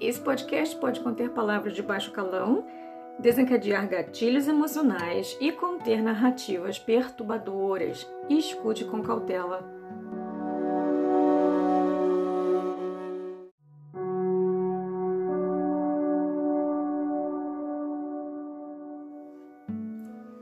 Esse podcast pode conter palavras de baixo calão, desencadear gatilhos emocionais e conter narrativas perturbadoras. Escute com cautela.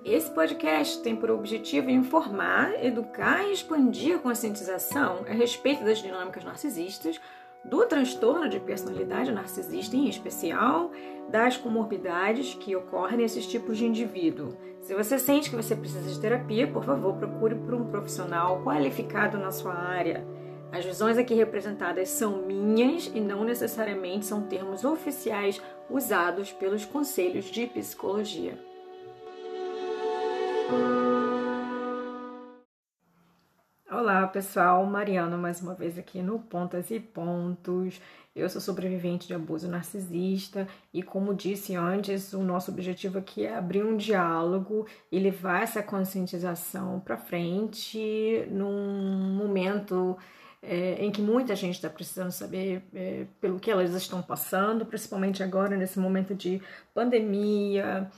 Esse podcast tem por objetivo informar, educar e expandir a conscientização a respeito das dinâmicas narcisistas do transtorno de personalidade narcisista, em especial das comorbidades que ocorrem nesses tipos de indivíduo. Se você sente que você precisa de terapia, por favor, procure por um profissional qualificado na sua área. As visões aqui representadas são minhas e não necessariamente são termos oficiais usados pelos conselhos de psicologia. Olá pessoal, Mariana mais uma vez aqui no Pontas e Pontos. Eu sou sobrevivente de abuso narcisista e, como disse antes, o nosso objetivo aqui é abrir um diálogo e levar essa conscientização para frente num momento é, em que muita gente está precisando saber é, pelo que elas estão passando, principalmente agora nesse momento de pandemia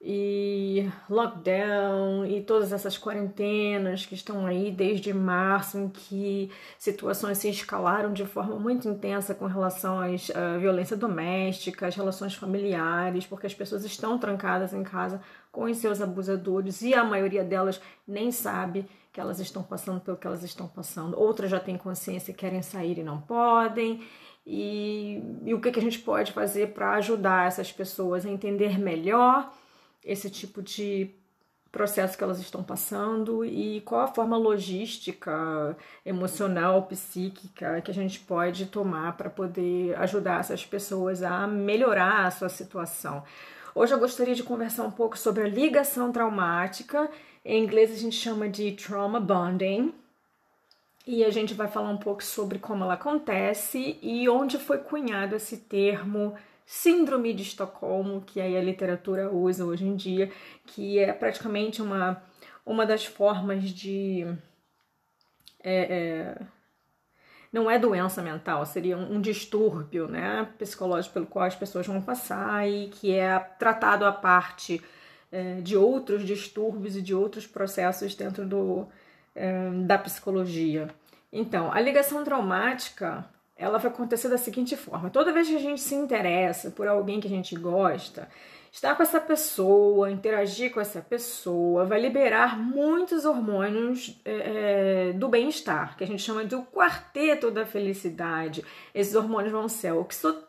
e lockdown e todas essas quarentenas que estão aí desde março, em que situações se escalaram de forma muito intensa com relação à uh, violência doméstica, às relações familiares, porque as pessoas estão trancadas em casa com os seus abusadores e a maioria delas nem sabe que elas estão passando pelo que elas estão passando. Outras já têm consciência e querem sair e não podem. E, e o que, que a gente pode fazer para ajudar essas pessoas a entender melhor esse tipo de processo que elas estão passando e qual a forma logística, emocional, psíquica que a gente pode tomar para poder ajudar essas pessoas a melhorar a sua situação. Hoje eu gostaria de conversar um pouco sobre a ligação traumática. Em inglês a gente chama de trauma bonding. E a gente vai falar um pouco sobre como ela acontece e onde foi cunhado esse termo Síndrome de Estocolmo, que aí a literatura usa hoje em dia, que é praticamente uma, uma das formas de. É, é, não é doença mental, seria um, um distúrbio né, psicológico pelo qual as pessoas vão passar e que é tratado à parte é, de outros distúrbios e de outros processos dentro do, é, da psicologia. Então, a ligação traumática ela vai acontecer da seguinte forma: toda vez que a gente se interessa por alguém que a gente gosta, estar com essa pessoa, interagir com essa pessoa, vai liberar muitos hormônios é, é do bem-estar, que a gente chama de o quarteto da felicidade. Esses hormônios vão ser a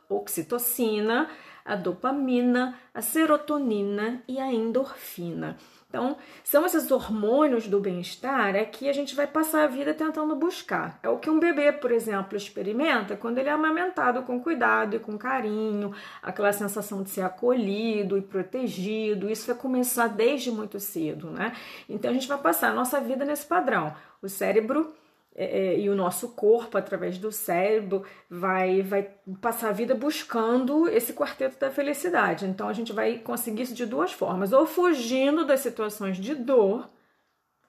oxitocina, a dopamina, a serotonina e a endorfina. Então, são esses hormônios do bem-estar é que a gente vai passar a vida tentando buscar. É o que um bebê, por exemplo, experimenta quando ele é amamentado com cuidado e com carinho, aquela sensação de ser acolhido e protegido. Isso vai começar desde muito cedo, né? Então, a gente vai passar a nossa vida nesse padrão. O cérebro é, é, e o nosso corpo, através do cérebro, vai, vai passar a vida buscando esse quarteto da felicidade. Então a gente vai conseguir isso de duas formas: ou fugindo das situações de dor,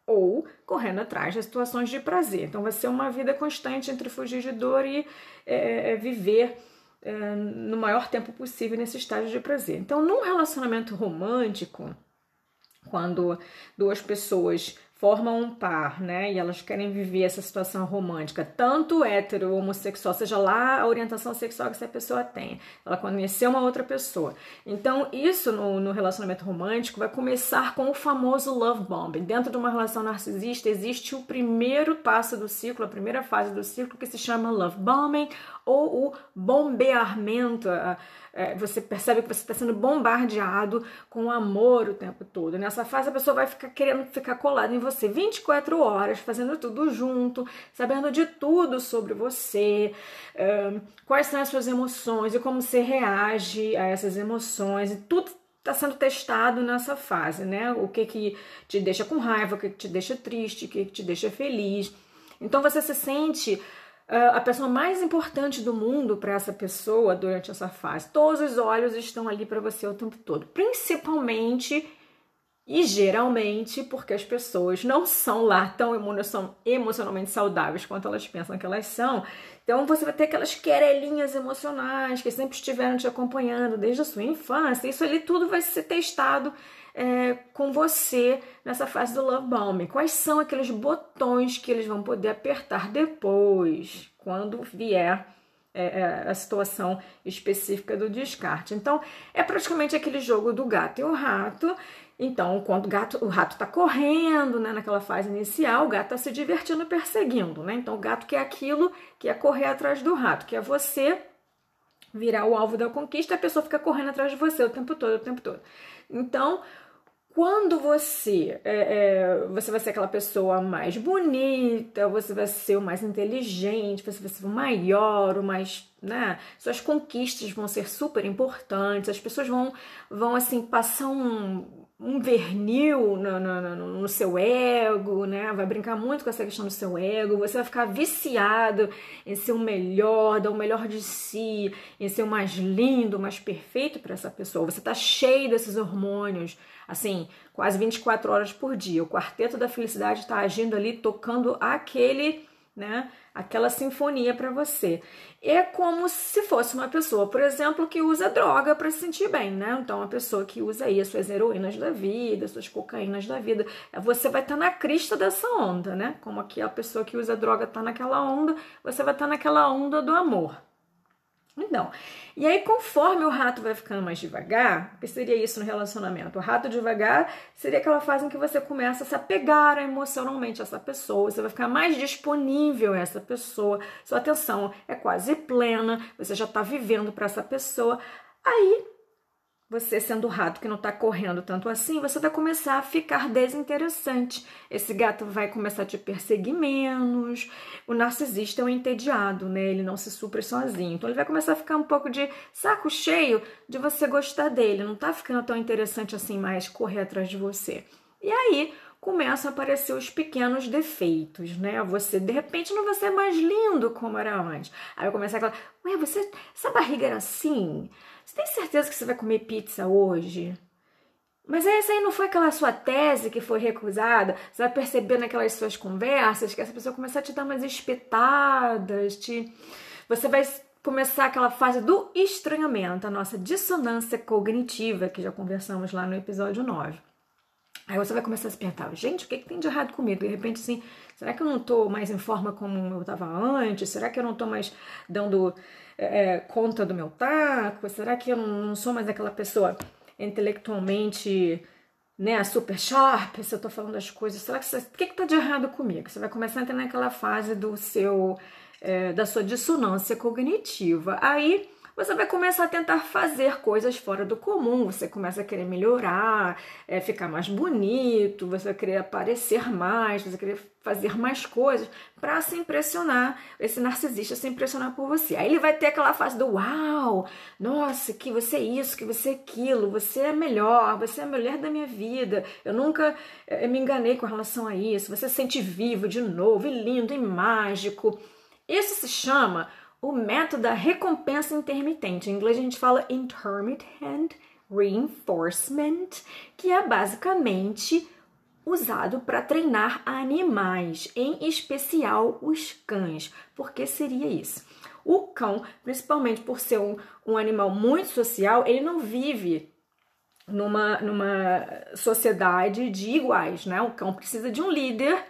ou correndo atrás das situações de prazer. Então vai ser uma vida constante entre fugir de dor e é, é viver é, no maior tempo possível nesse estágio de prazer. Então, num relacionamento romântico, quando duas pessoas formam um par, né? E elas querem viver essa situação romântica, tanto hétero homossexual, seja lá a orientação sexual que essa pessoa tem. Ela conheceu uma outra pessoa. Então, isso no, no relacionamento romântico vai começar com o famoso love bombing. Dentro de uma relação narcisista existe o primeiro passo do ciclo, a primeira fase do ciclo que se chama love bombing ou o bombeamento. É, você percebe que você está sendo bombardeado com amor o tempo todo. Nessa fase, a pessoa vai ficar querendo ficar colada em você 24 horas, fazendo tudo junto, sabendo de tudo sobre você, quais são as suas emoções e como você reage a essas emoções, e tudo está sendo testado nessa fase, né? O que que te deixa com raiva, o que, que te deixa triste, o que, que te deixa feliz. Então você se sente a pessoa mais importante do mundo para essa pessoa durante essa fase. Todos os olhos estão ali para você o tempo todo, principalmente E geralmente porque as pessoas não são lá tão emocionalmente saudáveis quanto elas pensam que elas são. Então você vai ter aquelas querelinhas emocionais que sempre estiveram te acompanhando desde a sua infância. Isso ali tudo vai ser testado é, com você nessa fase do love bombing. Quais são aqueles botões que eles vão poder apertar depois, quando vier é, é, a situação específica do descarte. Então, é praticamente aquele jogo do gato e o rato. Então, quando o, gato, o rato está correndo, né, naquela fase inicial, o gato está se divertindo perseguindo, né? Então, o gato quer aquilo que é correr atrás do rato, que é você virar o alvo da conquista, a pessoa fica correndo atrás de você o tempo todo, o tempo todo. Então, quando você é, é, você vai ser aquela pessoa mais bonita, você vai ser o mais inteligente, você vai ser o maior, o mais, né? Suas conquistas vão ser super importantes, as pessoas vão, vão assim, passar um, um vernil no, no, no, no, seu ego, né? Vai brincar muito com essa questão do seu ego, você vai ficar viciado em ser o melhor, dar o melhor de si, em ser o mais lindo, o mais perfeito para essa pessoa. Você tá cheio desses hormônios, assim, quase 24 horas por dia. O quarteto da felicidade está agindo ali, tocando aquele né? Aquela sinfonia para você. É como se fosse uma pessoa, por exemplo, que usa droga para se sentir bem, né? Então, uma pessoa que usa aí as suas heroínas da vida, suas cocaínas da vida, você vai estar tá na crista dessa onda, né? Como aqui a pessoa que usa droga está naquela onda, você vai estar tá naquela onda do amor. Então, e aí conforme o rato vai ficando mais devagar, que seria isso no relacionamento? O rato devagar seria aquela fase em que você começa a se apegar emocionalmente a essa pessoa, você vai ficar mais disponível a essa pessoa, sua atenção é quase plena, você já está vivendo para essa pessoa. Aí você sendo rato que não está correndo tanto assim, você vai começar a ficar desinteressante. Esse gato vai começar a te perseguir menos. O narcisista é um entediado, né? Ele não se supre sozinho. Então ele vai começar a ficar um pouco de saco cheio de você gostar dele. Não tá ficando tão interessante assim mais correr atrás de você. E aí começam a aparecer os pequenos defeitos, né? Você de repente não vai ser mais lindo como era antes. Aí começa aquela, ué, você, essa barriga era assim? Você tem certeza que você vai comer pizza hoje? Mas essa aí não foi aquela sua tese que foi recusada? Você vai perceber naquelas suas conversas que essa pessoa começar a te dar umas espetadas, te... você vai começar aquela fase do estranhamento, a nossa dissonância cognitiva, que já conversamos lá no episódio 9. Aí você vai começar a se perguntar, gente, o que, que tem de errado comigo? De repente, assim, será que eu não tô mais em forma como eu estava antes? Será que eu não tô mais dando é, conta do meu taco? Será que eu não sou mais aquela pessoa intelectualmente né, super sharp, se eu tô falando as coisas, será que você, o que que tá de errado comigo? Você vai começar a entrar naquela fase do seu, é, da sua dissonância cognitiva. Aí você vai começar a tentar fazer coisas fora do comum, você começa a querer melhorar, é, ficar mais bonito, você vai querer aparecer mais, você vai querer fazer mais coisas para se impressionar, esse narcisista se impressionar por você. Aí ele vai ter aquela fase do uau, nossa, que você é isso, que você é aquilo, você é melhor, você é a mulher da minha vida, eu nunca é, me enganei com relação a isso, você se sente vivo de novo, e lindo, e mágico. Isso se chama o método da recompensa intermitente. Em inglês a gente fala intermittent reinforcement, que é basicamente usado para treinar animais, em especial os cães. Por que seria isso? O cão, principalmente por ser um, um animal muito social, ele não vive numa, numa sociedade de iguais, né? O cão precisa de um líder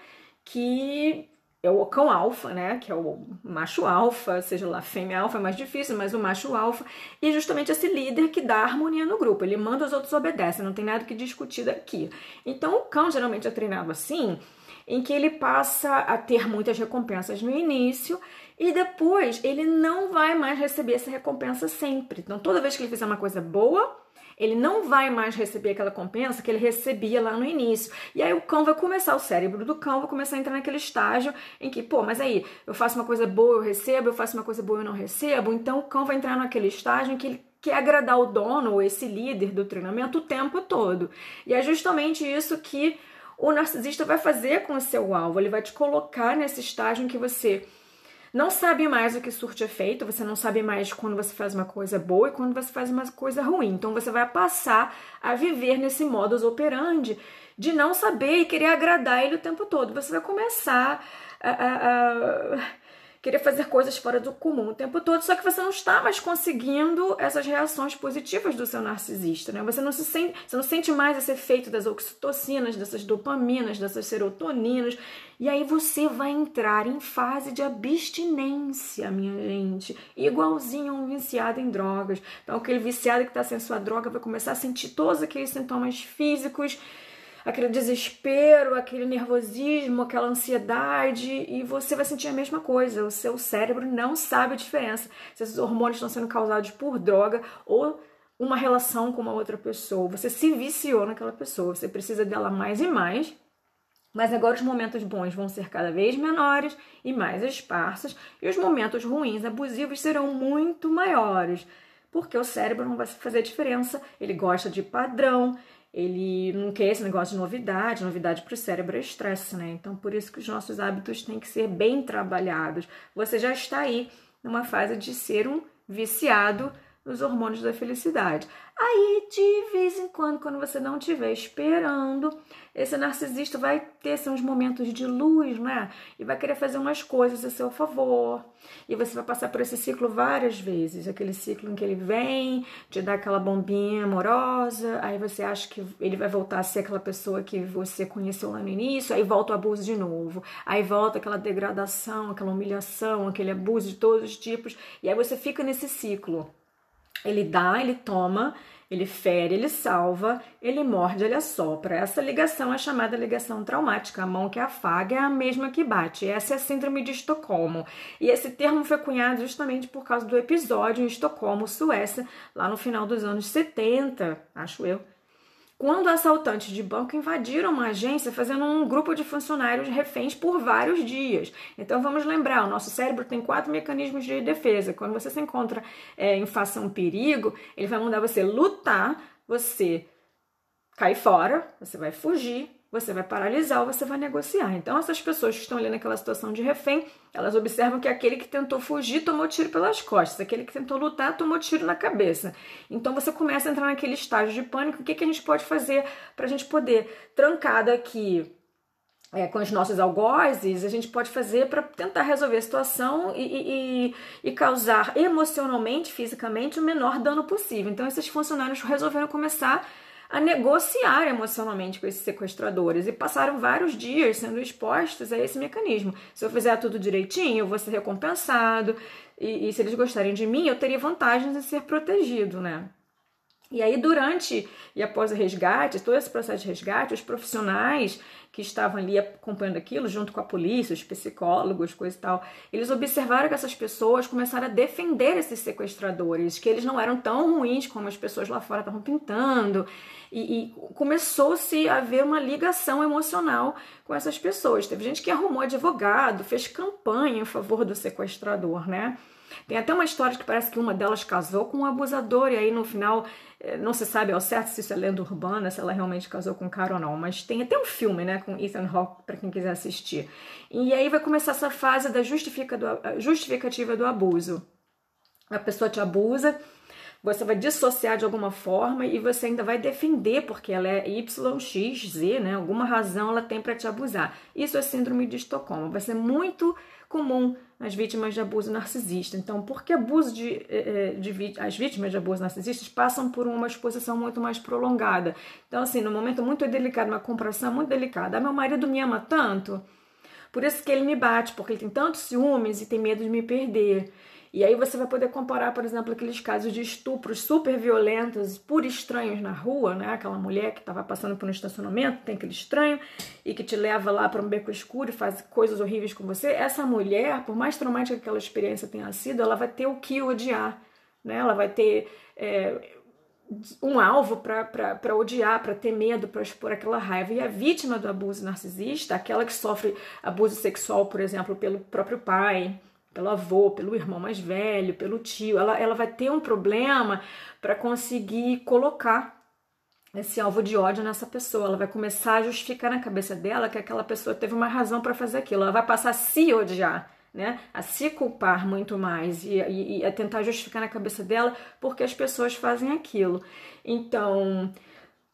que é o cão alfa, né? Que é o macho alfa, seja lá fêmea alfa é mais difícil, mas o macho alfa. E justamente esse líder que dá harmonia no grupo. Ele manda, os outros obedecem, não tem nada que discutir daqui. Então o cão geralmente é treinado assim, em que ele passa a ter muitas recompensas no início e depois ele não vai mais receber essa recompensa sempre. Então toda vez que ele fizer uma coisa boa, ele não vai mais receber aquela compensa que ele recebia lá no início. E aí o cão vai começar, o cérebro do cão vai começar a entrar naquele estágio em que, pô, mas aí eu faço uma coisa boa, eu recebo, eu faço uma coisa boa, eu não recebo. Então o cão vai entrar naquele estágio em que ele quer agradar o dono ou esse líder do treinamento o tempo todo. E é justamente isso que o narcisista vai fazer com o seu alvo. Ele vai te colocar nesse estágio em que você não sabe mais o que surte efeito, você não sabe mais quando você faz uma coisa boa e quando você faz uma coisa ruim. Então você vai passar a viver nesse modus operandi de não saber e querer agradar ele o tempo todo. Você vai começar a, a, a querer fazer coisas fora do comum o tempo todo, só que você não está mais conseguindo essas reações positivas do seu narcisista, né? Você não se sente, você não sente mais esse efeito das oxitocinas, dessas dopaminas, dessas serotoninas, e aí você vai entrar em fase de abstinência, minha gente, igualzinho a um viciado em drogas. Então aquele viciado que está sem sua droga vai começar a sentir todos aqueles sintomas físicos aquele desespero, aquele nervosismo, aquela ansiedade, e você vai sentir a mesma coisa. O seu cérebro não sabe a diferença se esses hormônios estão sendo causados por droga ou uma relação com uma outra pessoa. Você se viciou naquela pessoa, você precisa dela mais e mais. Mas agora os momentos bons vão ser cada vez menores e mais esparsos, e os momentos ruins, abusivos, serão muito maiores, porque o cérebro não vai fazer diferença, ele gosta de padrão, ele não quer esse negócio de novidade, novidade para o cérebro é estresse, né? Então, por isso que os nossos hábitos têm que ser bem trabalhados. Você já está aí numa fase de ser um viciado nos hormônios da felicidade. Aí, de vez em quando, quando você não estiver esperando, esse narcisista vai ter assim, uns momentos de luz, né? E vai querer fazer umas coisas a seu favor. E você vai passar por esse ciclo várias vezes. Aquele ciclo em que ele vem, te dá aquela bombinha amorosa, aí você acha que ele vai voltar a ser aquela pessoa que você conheceu lá no início, aí volta o abuso de novo. Aí volta aquela degradação, aquela humilhação, aquele abuso de todos os tipos. E aí você fica nesse ciclo. Ele dá, ele toma, ele fere, ele salva, ele morde, ele assopra. Essa ligação é chamada ligação traumática. A mão que afaga é a mesma que bate. Essa é a síndrome de Estocolmo. E esse termo foi cunhado justamente por causa do episódio em Estocolmo, Suécia, lá no final dos anos 70, acho eu, quando assaltantes de banco invadiram uma agência fazendo um grupo de funcionários reféns por vários dias. Então vamos lembrar, o nosso cérebro tem quatro mecanismos de defesa. Quando você se encontra é, em face a um perigo, ele vai mandar você lutar, você cair fora, você vai fugir, você vai paralisar ou você vai negociar. Então, essas pessoas que estão ali naquela situação de refém, elas observam que aquele que tentou fugir tomou tiro pelas costas, aquele que tentou lutar tomou tiro na cabeça. Então, você começa a entrar naquele estágio de pânico. O que, que a gente pode fazer para a gente poder, trancado aqui é, com os nossos algozes, a gente pode fazer para tentar resolver a situação e, e, e, causar emocionalmente, fisicamente, o menor dano possível. Então, esses funcionários resolveram começar a negociar emocionalmente com esses sequestradores e passaram vários dias sendo expostos a esse mecanismo. Se eu fizer tudo direitinho, eu vou ser recompensado e, e se eles gostarem de mim, eu teria vantagens em ser protegido, né? E aí, durante e após o resgate, todo esse processo de resgate, os profissionais que estavam ali acompanhando aquilo, junto com a polícia, os psicólogos, coisa e tal, eles observaram que essas pessoas começaram a defender esses sequestradores, que eles não eram tão ruins como as pessoas lá fora estavam pintando, e, e começou-se a haver uma ligação emocional com essas pessoas. Teve gente que arrumou advogado, fez campanha em favor do sequestrador, né? Tem até uma história que parece que uma delas casou com um abusador, e aí no final eh, não se sabe ao certo se isso é lenda urbana, se ela realmente casou com o cara ou não, mas tem até um filme, né, com Ethan Hawke para quem quiser assistir. E aí vai começar essa fase da justificativa do abuso. A pessoa te abusa, você vai dissociar de alguma forma e você ainda vai defender porque ela é YXZ, né? Alguma razão ela tem para te abusar. Isso é síndrome de Estocolmo. Vai ser muito comum nas vítimas de abuso narcisista. Então, porque abuso de, eh, eh, de, de, as vítimas de abuso narcisistas passam por uma exposição muito mais prolongada. Então, assim, num momento muito delicado, uma comparação muito delicada. Ah, meu marido me ama tanto, por isso que ele me bate, porque ele tem tantos ciúmes e tem medo de me perder. E aí você vai poder comparar, por exemplo, aqueles casos de estupros super violentos por estranhos na rua, né? Aquela mulher que estava passando por um estacionamento, tem aquele estranho e que te leva lá para um beco escuro e faz coisas horríveis com você. Essa mulher, por mais traumática que aquela experiência tenha sido, ela vai ter o que odiar, né? Ela vai ter é, um alvo para odiar, para ter medo, para expor aquela raiva. E a vítima do abuso narcisista, aquela que sofre abuso sexual, por exemplo, pelo próprio pai, pelo avô, pelo irmão mais velho, pelo tio, ela, ela vai ter um problema para conseguir colocar esse alvo de ódio nessa pessoa. Ela vai começar a justificar na cabeça dela que aquela pessoa teve uma razão para fazer aquilo. Ela vai passar a se odiar. né, a se culpar muito mais e, e, e, a tentar justificar na cabeça dela porque as pessoas fazem aquilo. Então,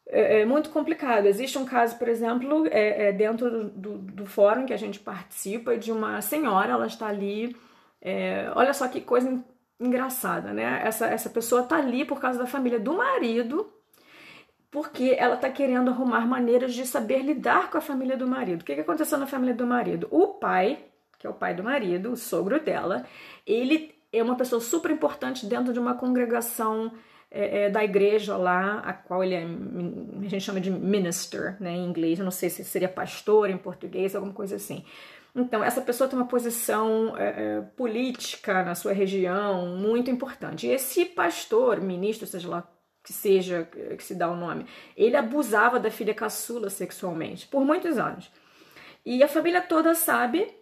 é, é muito complicado. Existe um caso, por exemplo, é, é dentro do, do, do, fórum que a gente participa, de uma senhora, ela está ali. É, olha só que coisa engraçada, né? Essa, essa pessoa está ali por causa da família do marido, porque ela está querendo arrumar maneiras de saber lidar com a família do marido. O que, que aconteceu na família do marido? O pai que é o pai do marido, o sogro dela, ele é uma pessoa super importante dentro de uma congregação é, é, da igreja lá, a qual ele é, a gente chama de minister, né, em inglês, eu não sei se seria pastor em português, alguma coisa assim. Então, essa pessoa tem uma posição é, é política na sua região muito importante. E esse pastor, ministro, seja lá que seja, que se dá o nome, ele abusava da filha caçula sexualmente por muitos anos. E a família toda sabe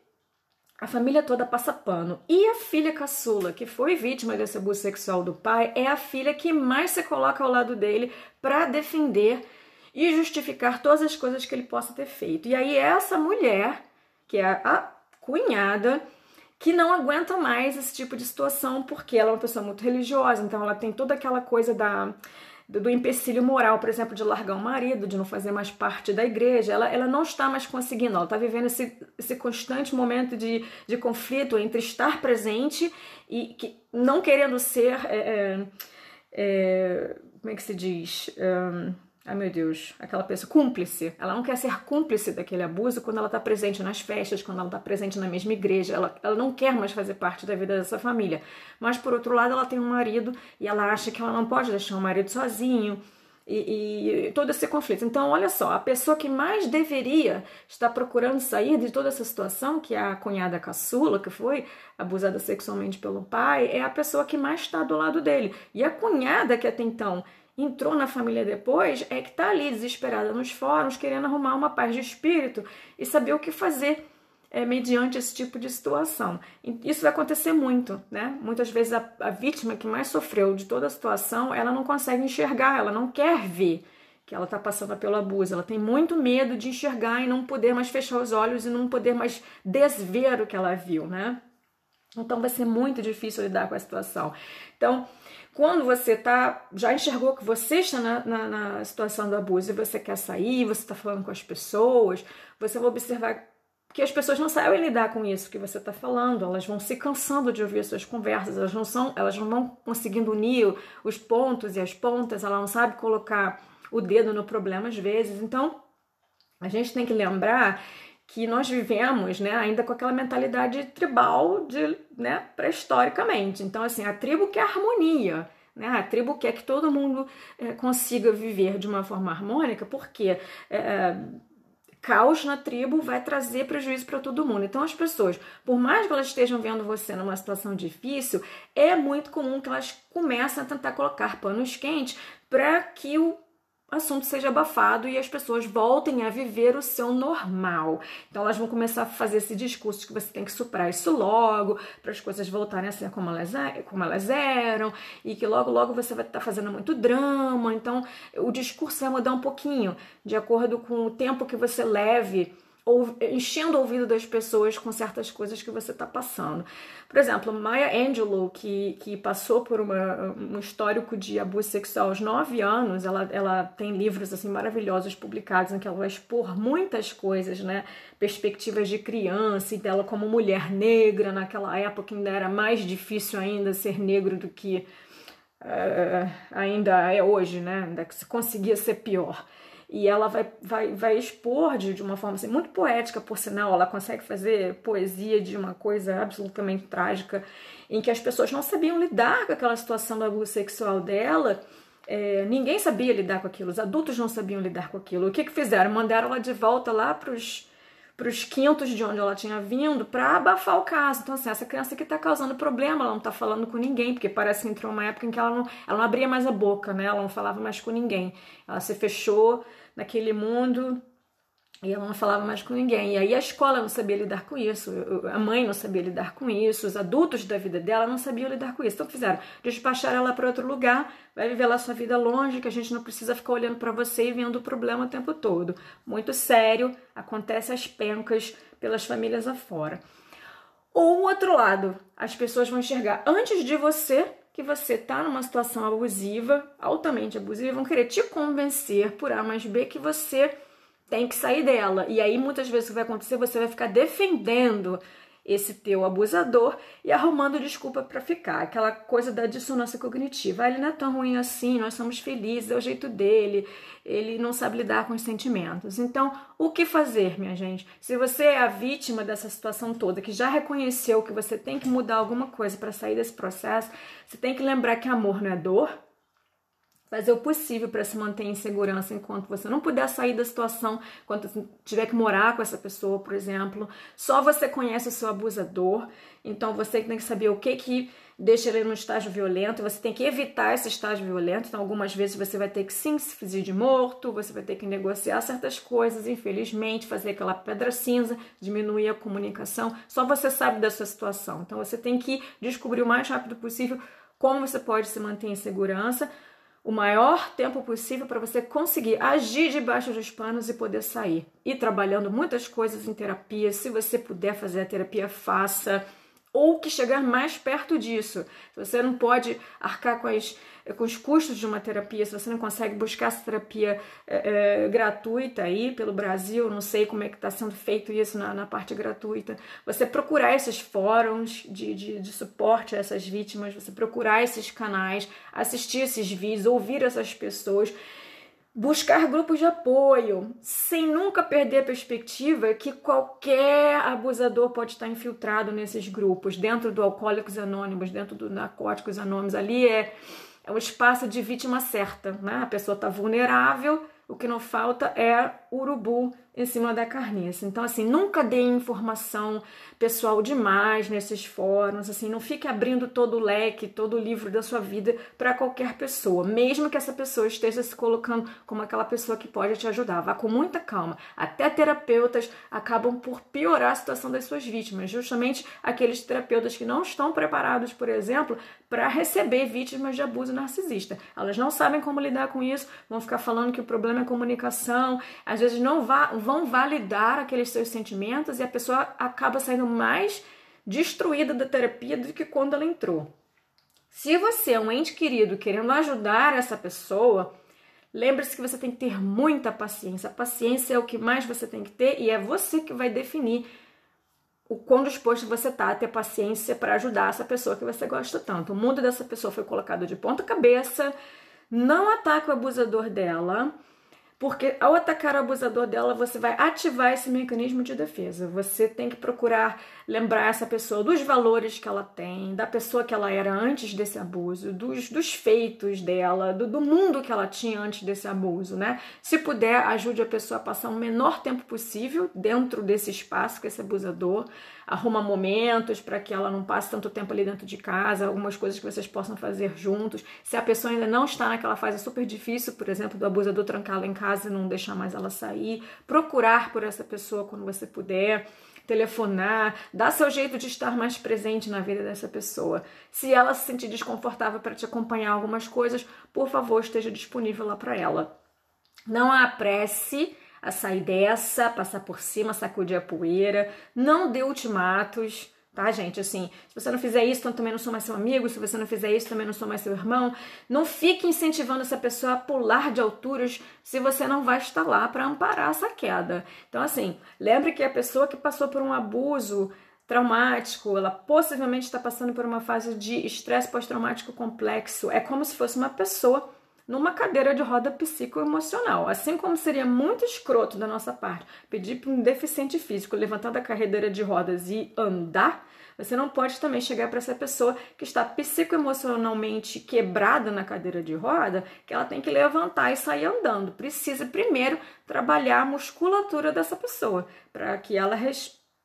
a família toda passa pano. E a filha caçula, que foi vítima desse abuso sexual do pai, é a filha que mais se coloca ao lado dele para defender e justificar todas as coisas que ele possa ter feito. E aí essa mulher, que é a cunhada, que não aguenta mais esse tipo de situação, porque ela é uma pessoa muito religiosa, então ela tem toda aquela coisa da do, do empecilho moral, por exemplo, de largar o marido, de não fazer mais parte da igreja, ela, ela não está mais conseguindo, ela está vivendo esse, esse constante momento de, de conflito entre estar presente e que, não querendo ser. É, é, é, como é que se diz? Ai meu Deus, aquela pessoa cúmplice. Ela não quer ser cúmplice daquele abuso quando ela está presente nas festas, quando ela está presente na mesma igreja. Ela, ela não quer mais fazer parte da vida dessa família. Mas por outro lado, ela tem um marido e ela acha que ela não pode deixar o marido sozinho. E, e, todo esse conflito. Então, olha só, a pessoa que mais deveria estar procurando sair de toda essa situação, que é a cunhada caçula, que foi abusada sexualmente pelo pai, é a pessoa que mais está do lado dele. E a cunhada, que até então entrou na família depois é que está ali desesperada nos fóruns, querendo arrumar uma paz de espírito e saber o que fazer é, mediante esse tipo de situação. Isso vai acontecer muito, né? Muitas vezes a, a vítima que mais sofreu de toda a situação, ela não consegue enxergar, ela não quer ver que ela está passando pelo abuso. Ela tem muito medo de enxergar e não poder mais fechar os olhos e não poder mais desver o que ela viu, né? Então vai ser muito difícil lidar com a situação. Então, quando você tá, já enxergou que você está na, na, na situação do abuso e você quer sair, você está falando com as pessoas, você vai observar que as pessoas não sabem lidar com isso que você está falando, elas vão se cansando de ouvir suas conversas, elas não são, elas não vão conseguindo unir os pontos e as pontas, ela não sabe colocar o dedo no problema às vezes. Então, a gente tem que lembrar que nós vivemos, né, ainda com aquela mentalidade tribal de, né, pré-historicamente. Então, assim, a tribo quer harmonia, né? A tribo quer que todo mundo é, consiga viver de uma forma harmônica, porque é, caos na tribo vai trazer prejuízo para todo mundo. Então, as pessoas, por mais que elas estejam vendo você numa situação difícil, é muito comum que elas comecem a tentar colocar panos quentes para que o assunto seja abafado e as pessoas voltem a viver o seu normal. Então elas vão começar a fazer esse discurso de que você tem que superar isso logo, para as coisas voltarem a ser como elas, é, como elas eram, e que logo logo você vai estar tá fazendo muito drama. Então o discurso vai mudar um pouquinho, de acordo com o tempo que você leve ou, enchendo o ouvido das pessoas com certas coisas que você está passando. Por exemplo, Maya Angelou, que, que passou por uma, um histórico de abuso sexual aos 9 anos, ela, ela tem livros assim maravilhosos publicados em que ela vai expor muitas coisas, né? Perspectivas de criança e dela como mulher negra, naquela época ainda era mais difícil ainda ser negro do que uh, ainda é hoje, né? Ainda que se conseguia ser pior e ela vai, vai, vai expor de, de uma forma assim, muito poética, por sinal, ela consegue fazer poesia de uma coisa absolutamente trágica, em que as pessoas não sabiam lidar com aquela situação do abuso sexual dela. É, ninguém sabia lidar com aquilo, os adultos não sabiam lidar com aquilo. O que, que fizeram? Mandaram ela de volta lá para os para os quintos de onde ela tinha vindo para abafar o caso. Então, assim, essa criança que está causando problema, ela não está falando com ninguém, porque parece que entrou uma época em que ela não, ela não abria mais a boca, né? Ela não falava mais com ninguém. Ela se fechou naquele mundo e ela não falava mais com ninguém. E aí a escola não sabia lidar com isso, a mãe não sabia lidar com isso, os adultos da vida dela não sabiam lidar com isso. Então fizeram, despachar ela para outro lugar, vai viver lá sua vida longe, que a gente não precisa ficar olhando para você e vendo o problema o tempo todo. Muito sério, acontece as pencas pelas famílias afora. Ou o outro lado, as pessoas vão enxergar antes de você que você está numa situação abusiva, altamente abusiva, vão querer te convencer por A mais B que você tem que sair dela. E aí muitas vezes o que vai acontecer, você vai ficar defendendo esse teu abusador e arrumando desculpa para ficar. Aquela coisa da dissonância cognitiva. Ah, ele não é tão ruim assim, nós somos felizes, é o jeito dele, ele não sabe lidar com os sentimentos. Então, o que fazer, minha gente? Se você é a vítima dessa situação toda, que já reconheceu que você tem que mudar alguma coisa para sair desse processo, você tem que lembrar que amor não é dor, fazer o possível para se manter em segurança enquanto você não puder sair da situação, enquanto tiver que morar com essa pessoa, por exemplo. Só você conhece o seu abusador, então você tem que saber o que que deixa ele no estágio violento, você tem que evitar esse estágio violento. Então, algumas vezes você vai ter que sim se fingir de morto, você vai ter que negociar certas coisas, infelizmente, fazer aquela pedra cinza, diminuir a comunicação. Só você sabe da sua situação. Então, você tem que descobrir o mais rápido possível como você pode se manter em segurança o maior tempo possível para você conseguir agir debaixo dos panos e poder sair. E trabalhando muitas coisas em terapia, se você puder fazer a terapia, faça ou que chegar mais perto disso. Você não pode arcar com, as, com os custos de uma terapia, se você não consegue buscar essa terapia é, é, gratuita aí pelo Brasil, não sei como é que está sendo feito isso na, na, parte gratuita, você procurar esses fóruns de, de, de suporte a essas vítimas, você procurar esses canais, assistir esses vídeos, ouvir essas pessoas buscar grupos de apoio, sem nunca perder a perspectiva que qualquer abusador pode estar infiltrado nesses grupos, dentro do Alcoólicos Anônimos, dentro do Narcóticos Anônimos. Ali é, é o espaço de vítima certa, né? A pessoa está vulnerável, o que não falta é urubu em cima da carniça. Então, assim, nunca dê informação pessoal demais nesses fóruns, assim, não fique abrindo todo o leque, todo o livro da sua vida para qualquer pessoa, mesmo que essa pessoa esteja se colocando como aquela pessoa que pode te ajudar. Vá com muita calma. Até terapeutas acabam por piorar a situação das suas vítimas, justamente aqueles terapeutas que não estão preparados, por exemplo, para receber vítimas de abuso narcisista. Elas não sabem como lidar com isso, vão ficar falando que o problema é comunicação, às vezes não vão validar aqueles seus sentimentos e a pessoa acaba saindo mais destruída da terapia do que quando ela entrou. Se você é um ente querido querendo ajudar essa pessoa, lembre-se que você tem que ter muita paciência. A paciência é o que mais você tem que ter e é você que vai definir o quão disposto você está a ter paciência para ajudar essa pessoa que você gosta tanto. O mundo dessa pessoa foi colocado de ponta cabeça. Não ataque o abusador dela porque ao atacar o abusador dela, você vai ativar esse mecanismo de defesa. Você tem que procurar lembrar essa pessoa dos valores que ela tem, da pessoa que ela era antes desse abuso, dos, dos feitos dela, do, do mundo que ela tinha antes desse abuso, né? Se puder, ajude a pessoa a passar o menor tempo possível dentro desse espaço com esse abusador arruma momentos para que ela não passe tanto tempo ali dentro de casa, algumas coisas que vocês possam fazer juntos. Se a pessoa ainda não está naquela fase super difícil, por exemplo, do abusador trancá-la em casa e não deixar mais ela sair, procurar por essa pessoa quando você puder telefonar, dar seu jeito de estar mais presente na vida dessa pessoa. Se ela se sentir desconfortável para te acompanhar algumas coisas, por favor, esteja disponível lá para ela. Não a apresse a sair dessa, passar por cima, sacudir a poeira, não dê ultimatos, tá, gente? Assim, se você não fizer isso, então também não sou mais seu amigo, se você não fizer isso, também não sou mais seu irmão. Não fique incentivando essa pessoa a pular de alturas se você não vai estar lá para amparar essa queda. Então, assim, lembre que a pessoa que passou por um abuso traumático, ela possivelmente está passando por uma fase de estresse pós-traumático complexo. É como se fosse uma pessoa numa cadeira de roda psicoemocional. Assim como seria muito escroto da nossa parte pedir para um deficiente físico levantar da cadeira de rodas e andar, você não pode também chegar para essa pessoa que está psicoemocionalmente quebrada na cadeira de roda, que ela tem que levantar e sair andando. Precisa primeiro trabalhar a musculatura dessa pessoa para que ela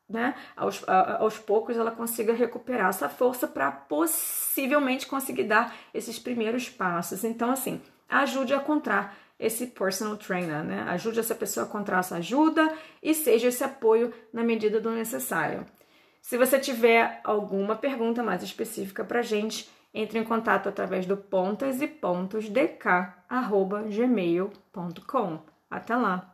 né, aos, aos poucos ela consiga recuperar essa força para possivelmente conseguir dar esses primeiros passos. Então, assim, ajude a encontrar esse personal trainer, né? Ajude essa pessoa a encontrar essa ajuda e seja esse apoio na medida do necessário. Se você tiver alguma pergunta mais específica para gente, entre em contato através do pontas e pontos dk@gmail.com. Até lá.